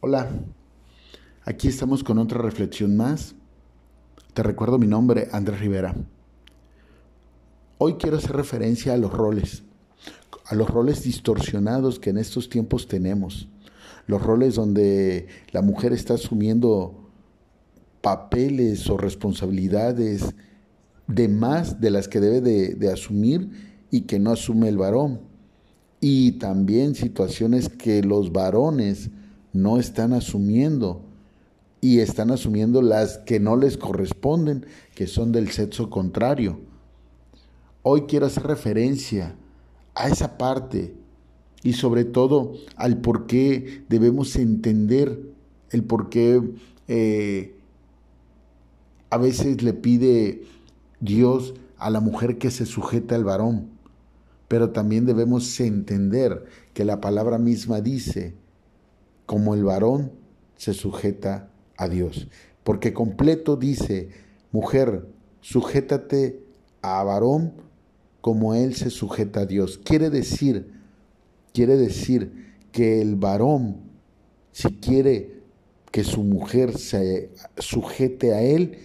Hola, aquí estamos con otra reflexión más. Te recuerdo mi nombre, Andrés Rivera. Hoy quiero hacer referencia a los roles, a los roles distorsionados que en estos tiempos tenemos, los roles donde la mujer está asumiendo papeles o responsabilidades de más de las que debe de, asumir y que no asume el varón. Y también situaciones que los varones no están asumiendo y están asumiendo las que no les corresponden, que son del sexo contrario. Hoy quiero hacer referencia a esa parte y sobre todo al por qué debemos entender el por qué eh, a veces le pide Dios a la mujer que se sujeta al varón, pero también debemos entender que la palabra misma dice, como el varón se sujeta a Dios. Porque completo dice, mujer, sujétate a varón como él se sujeta a Dios. Quiere decir, quiere decir que el varón, si quiere que su mujer se sujete a él,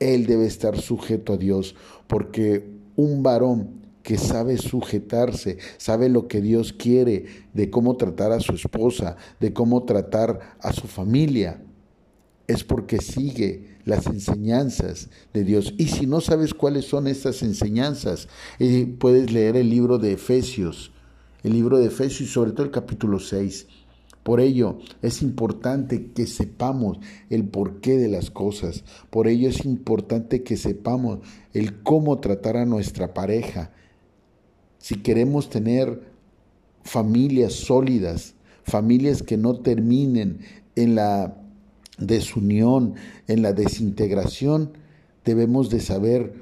él debe estar sujeto a Dios, porque un varón que sabe sujetarse, sabe lo que Dios quiere, de cómo tratar a su esposa, de cómo tratar a su familia, es porque sigue las enseñanzas de Dios. Y si no sabes cuáles son estas enseñanzas, eh, puedes leer el libro de Efesios, el libro de Efesios y sobre todo el capítulo 6. Por ello es importante que sepamos el porqué de las cosas. Por ello es importante que sepamos el cómo tratar a nuestra pareja, si queremos tener familias sólidas, familias que no terminen en la desunión, en la desintegración, debemos de saber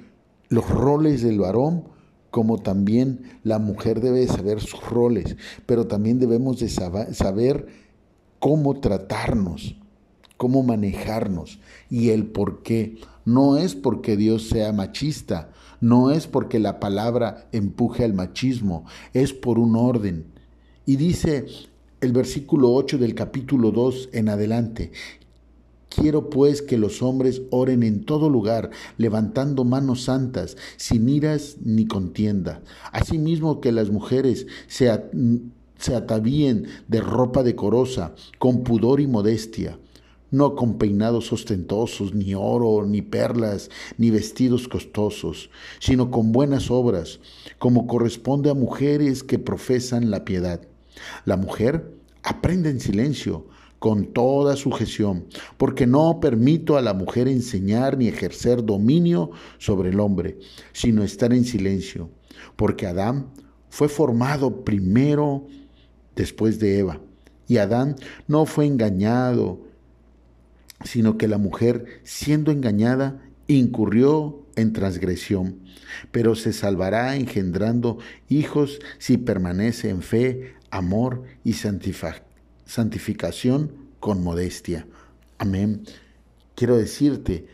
los roles del varón, como también la mujer debe saber sus roles, pero también debemos de saber cómo tratarnos, cómo manejarnos y el por qué. No es porque Dios sea machista, no es porque la palabra empuje al machismo, es por un orden. Y dice el versículo 8 del capítulo 2 en adelante, Quiero pues que los hombres oren en todo lugar, levantando manos santas, sin iras ni contienda. Asimismo que las mujeres se, se atavíen de ropa decorosa, con pudor y modestia no con peinados ostentosos, ni oro, ni perlas, ni vestidos costosos, sino con buenas obras, como corresponde a mujeres que profesan la piedad. La mujer aprende en silencio, con toda sujeción, porque no permito a la mujer enseñar ni ejercer dominio sobre el hombre, sino estar en silencio, porque Adán fue formado primero después de Eva, y Adán no fue engañado, sino que la mujer, siendo engañada, incurrió en transgresión, pero se salvará engendrando hijos si permanece en fe, amor y santificación con modestia. Amén. Quiero decirte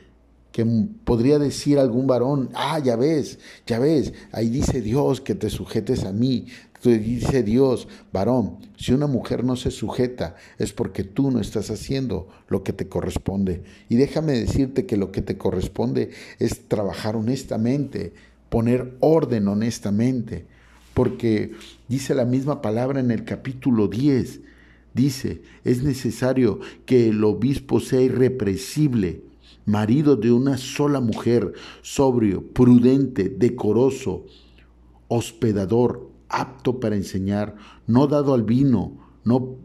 que podría decir algún varón, ah, ya ves, ya ves, ahí dice Dios que te sujetes a mí, dice Dios, varón, si una mujer no se sujeta es porque tú no estás haciendo lo que te corresponde. Y déjame decirte que lo que te corresponde es trabajar honestamente, poner orden honestamente, porque dice la misma palabra en el capítulo 10, dice, es necesario que el obispo sea irrepresible, marido de una sola mujer, sobrio, prudente, decoroso, hospedador, apto para enseñar, no dado al vino, no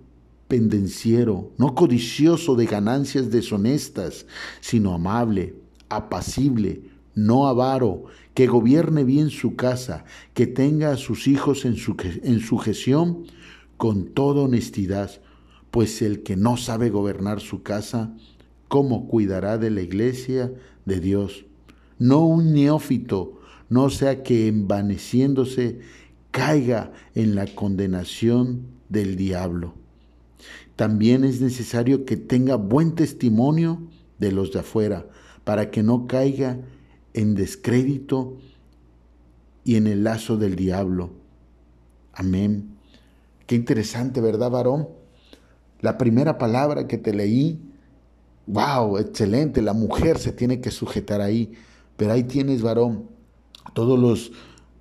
pendenciero, no codicioso de ganancias deshonestas, sino amable, apacible, no avaro, que gobierne bien su casa, que tenga a sus hijos en, su, en sujeción con toda honestidad, pues el que no sabe gobernar su casa, ¿cómo cuidará de la iglesia de Dios? No un neófito, no sea que envaneciéndose caiga en la condenación del diablo. También es necesario que tenga buen testimonio de los de afuera, para que no caiga en descrédito y en el lazo del diablo. Amén. Qué interesante, ¿verdad, varón? La primera palabra que te leí, wow, excelente, la mujer se tiene que sujetar ahí, pero ahí tienes, varón, todos los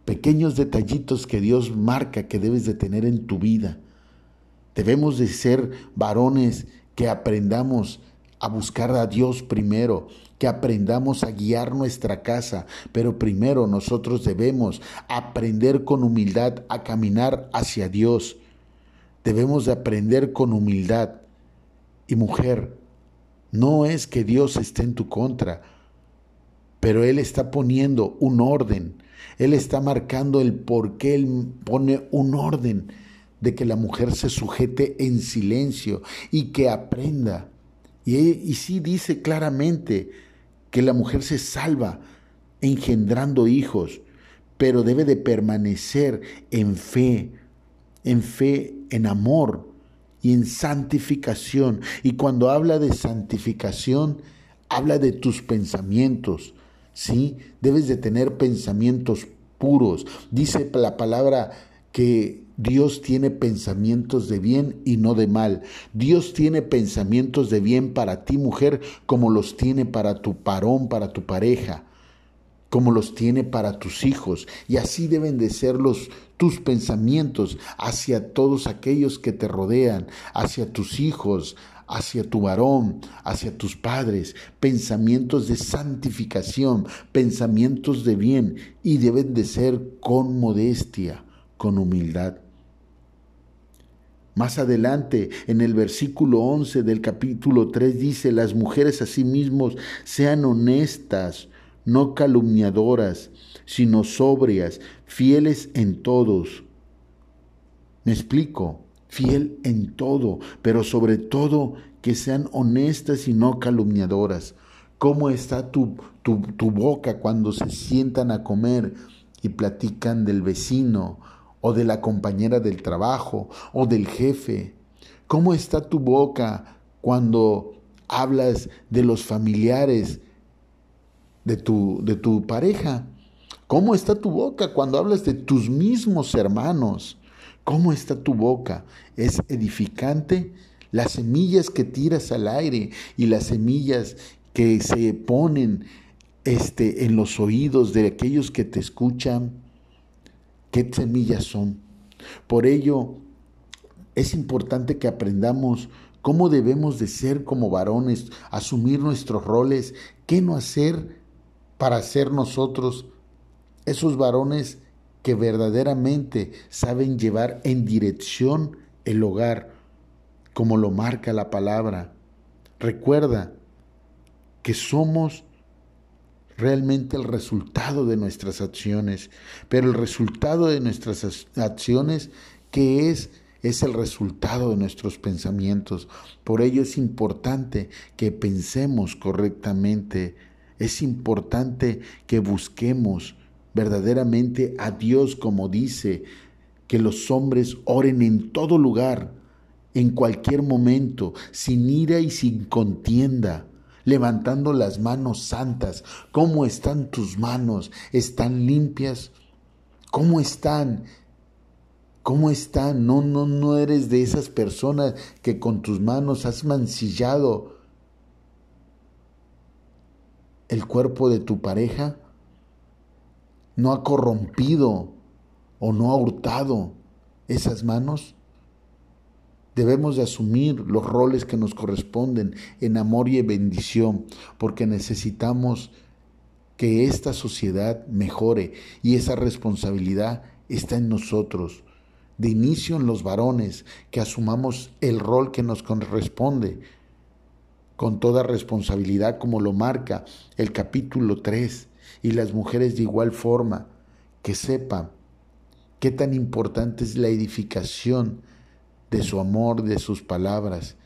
pequeños detallitos que Dios marca que debes de tener en tu vida. Debemos de ser varones que aprendamos a buscar a Dios primero, que aprendamos a guiar nuestra casa, pero primero nosotros debemos aprender con humildad a caminar hacia Dios. Debemos de aprender con humildad. Y mujer, no es que Dios esté en tu contra, pero Él está poniendo un orden. Él está marcando el por qué Él pone un orden de que la mujer se sujete en silencio y que aprenda. Y, y sí dice claramente que la mujer se salva engendrando hijos, pero debe de permanecer en fe, en fe, en amor y en santificación. Y cuando habla de santificación, habla de tus pensamientos, ¿sí? Debes de tener pensamientos puros. Dice la palabra que Dios tiene pensamientos de bien y no de mal. Dios tiene pensamientos de bien para ti, mujer, como los tiene para tu parón, para tu pareja, como los tiene para tus hijos. Y así deben de ser los tus pensamientos hacia todos aquellos que te rodean, hacia tus hijos, hacia tu varón, hacia tus padres, pensamientos de santificación, pensamientos de bien, y deben de ser con modestia, con humildad. Más adelante, en el versículo 11 del capítulo 3 dice, las mujeres asimismo sean honestas, no calumniadoras, sino sobrias, fieles en todos. Me explico, fiel en todo, pero sobre todo que sean honestas y no calumniadoras. ¿Cómo está tu, tu, boca cuando se sientan a comer y platican del vecino o de la compañera del trabajo o del jefe? ¿Cómo está tu boca cuando hablas de los familiares de tu, de tu pareja? ¿Cómo está tu boca cuando hablas de tus mismos hermanos? ¿Cómo está tu boca? ¿Es edificante? Las semillas que tiras al aire y las semillas que se ponen este, en los oídos de aquellos que te escuchan, qué semillas son. Por ello, es importante que aprendamos cómo debemos de ser como varones, asumir nuestros roles, qué no hacer para ser nosotros esos varones que verdaderamente saben llevar en dirección el hogar, como lo marca la palabra. Recuerda que somos realmente el resultado de nuestras acciones. Pero el resultado de nuestras acciones, ¿qué es? Es el resultado de nuestros pensamientos. Por ello es importante que pensemos correctamente. Es importante que busquemos verdaderamente a Dios como dice, que los hombres oren en todo lugar, en cualquier momento, sin ira y sin contienda levantando las manos santas. ¿Cómo están tus manos? ¿Están limpias? ¿Cómo están? ¿Cómo están? No, no, no eres de esas personas que con tus manos has mancillado el cuerpo de tu pareja. No ha corrompido o no ha hurtado esas manos. Debemos de asumir los roles que nos corresponden en amor y en bendición, porque necesitamos que esta sociedad mejore y esa responsabilidad está en nosotros. De inicio en los varones, que asumamos el rol que nos corresponde con toda responsabilidad como lo marca el capítulo 3 y las mujeres de igual forma, que sepan qué tan importante es la edificación de su amor, de sus palabras,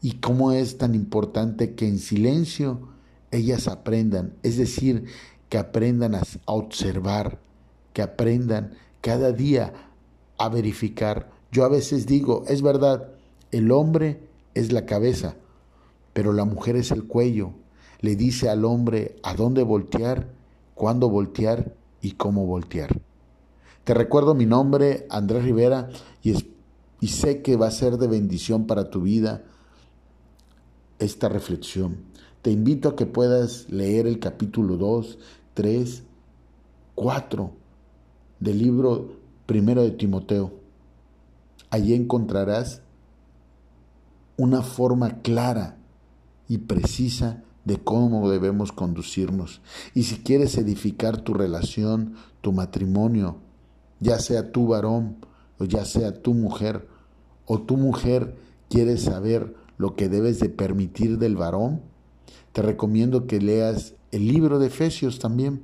y cómo es tan importante que en silencio ellas aprendan, es decir, que aprendan a observar, que aprendan cada día a verificar. Yo a veces digo, es verdad, el hombre es la cabeza, pero la mujer es el cuello. Le dice al hombre a dónde voltear, cuándo voltear y cómo voltear. Te recuerdo mi nombre, Andrés Rivera, y sé que va a ser de bendición para tu vida esta reflexión. Te invito a que puedas leer el capítulo 2, 3, 4 del libro primero de Timoteo. Allí encontrarás una forma clara y precisa de cómo debemos conducirnos. Y si quieres edificar tu relación, tu matrimonio, ya sea tu varón o ya sea tu mujer, o tu mujer quiere saber lo que debes de permitir del varón, te recomiendo que leas el libro de Efesios también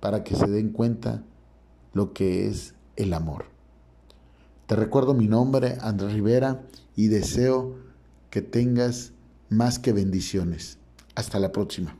para que se den cuenta lo que es el amor. Te recuerdo mi nombre, Andrés Rivera, y deseo que tengas más que bendiciones. Hasta la próxima.